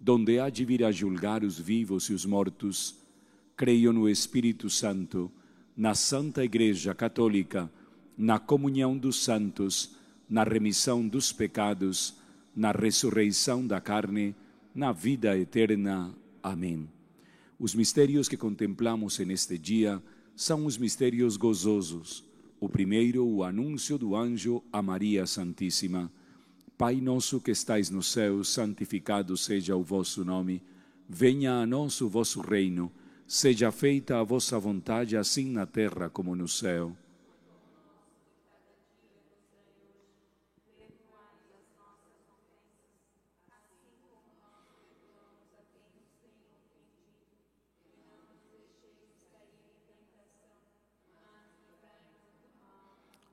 donde há de vir a julgar os vivos e os mortos. Creio no Espírito Santo, na Santa Igreja Católica, na comunhão dos santos, na remissão dos pecados, na ressurreição da carne, na vida eterna. Amém. Os mistérios que contemplamos neste dia são os mistérios gozosos. O primeiro, o anúncio do anjo a Maria Santíssima. Pai nosso que estais no céu, santificado seja o vosso nome. Venha a nós o vosso reino. Seja feita a vossa vontade, assim na terra como no céu.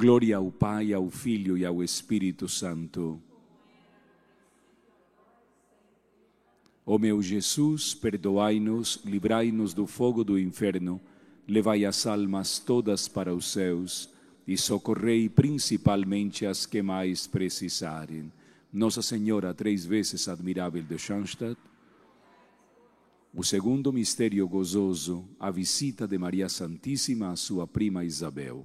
Glória ao Pai, ao Filho e ao Espírito Santo. Ó meu Jesus, perdoai-nos, livrai-nos do fogo do inferno, levai as almas todas para os céus e socorrei principalmente as que mais precisarem. Nossa Senhora, três vezes admirável de Schoenstatt. O segundo mistério gozoso, a visita de Maria Santíssima à sua prima Isabel.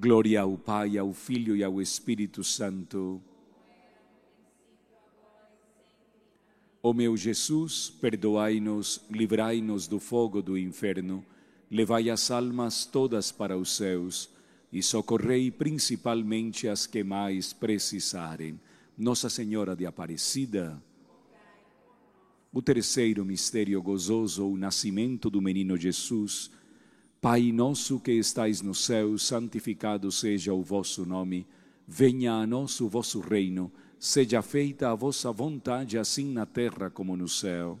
Glória ao Pai, ao Filho e ao Espírito Santo. Ó meu Jesus, perdoai-nos, livrai-nos do fogo do inferno, levai as almas todas para os céus e socorrei principalmente as que mais precisarem. Nossa Senhora de Aparecida. O terceiro mistério gozoso, o nascimento do menino Jesus, Pai nosso que estais no céu, santificado seja o vosso nome. Venha a nós o vosso reino. Seja feita a vossa vontade, assim na terra como no céu.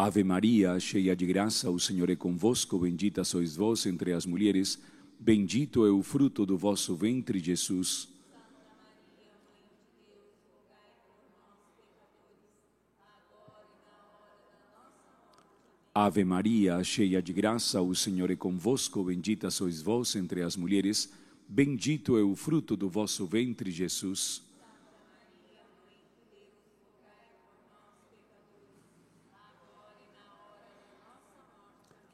Ave Maria, cheia de graça, o Senhor é convosco, bendita sois vós entre as mulheres, bendito é o fruto do vosso ventre, Jesus. Ave Maria, cheia de graça, o Senhor é convosco, bendita sois vós entre as mulheres, bendito é o fruto do vosso ventre, Jesus.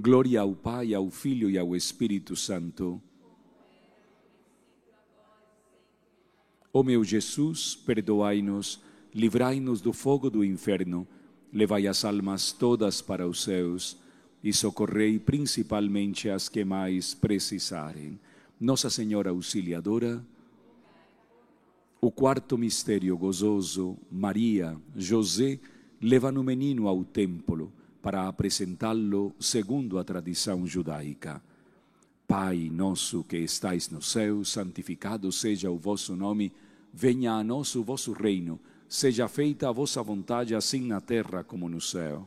Glória ao Pai, ao Filho e ao Espírito Santo. Ó meu Jesus, perdoai-nos, livrai-nos do fogo do inferno levai as almas todas para os céus e socorrei principalmente as que mais precisarem. Nossa Senhora Auxiliadora, o quarto mistério gozoso, Maria, José, levam o menino ao templo para apresentá-lo segundo a tradição judaica. Pai nosso que estais no céu, santificado seja o vosso nome, venha a nós o vosso reino seja feita a vossa vontade, assim na terra como no céu.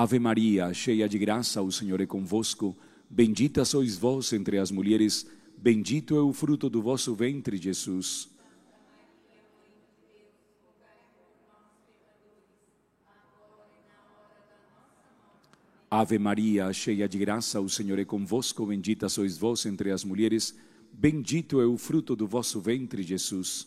Ave Maria, cheia de graça, o Senhor é convosco, bendita sois vós entre as mulheres, bendito é o fruto do vosso ventre, Jesus. Ave Maria, cheia de graça, o Senhor é convosco, bendita sois vós entre as mulheres, bendito é o fruto do vosso ventre, Jesus.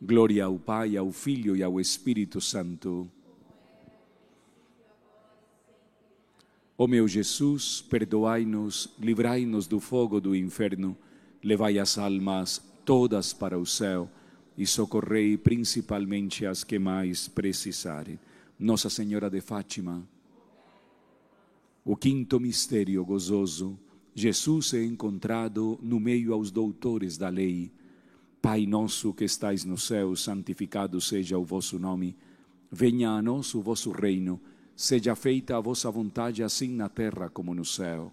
Glória ao Pai, ao Filho e ao Espírito Santo. Ó meu Jesus, perdoai-nos, livrai-nos do fogo do inferno, levai as almas todas para o céu e socorrei principalmente as que mais precisarem. Nossa Senhora de Fátima. O quinto mistério gozoso, Jesus é encontrado no meio aos doutores da lei Pai nosso que estais no céu, santificado seja o vosso nome. Venha a nós o vosso reino. Seja feita a vossa vontade, assim na terra como no céu.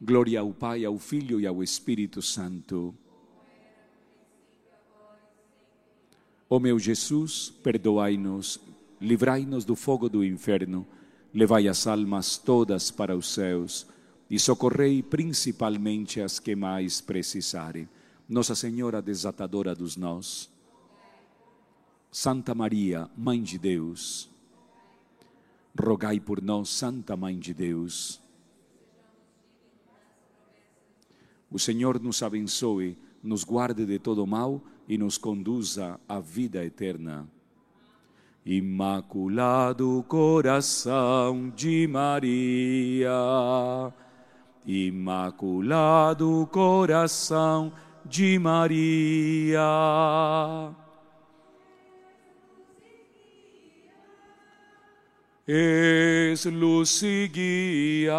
Glória ao Pai, ao Filho e ao Espírito Santo. Ó meu Jesus, perdoai-nos, livrai-nos do fogo do inferno, levai as almas todas para os céus e socorrei principalmente as que mais precisarem. Nossa Senhora desatadora dos nós, Santa Maria, Mãe de Deus, rogai por nós, Santa Mãe de Deus O Senhor nos abençoe, nos guarde de todo mal e nos conduza à vida eterna. Imaculado coração de Maria, Imaculado coração de Maria. Es luz y guía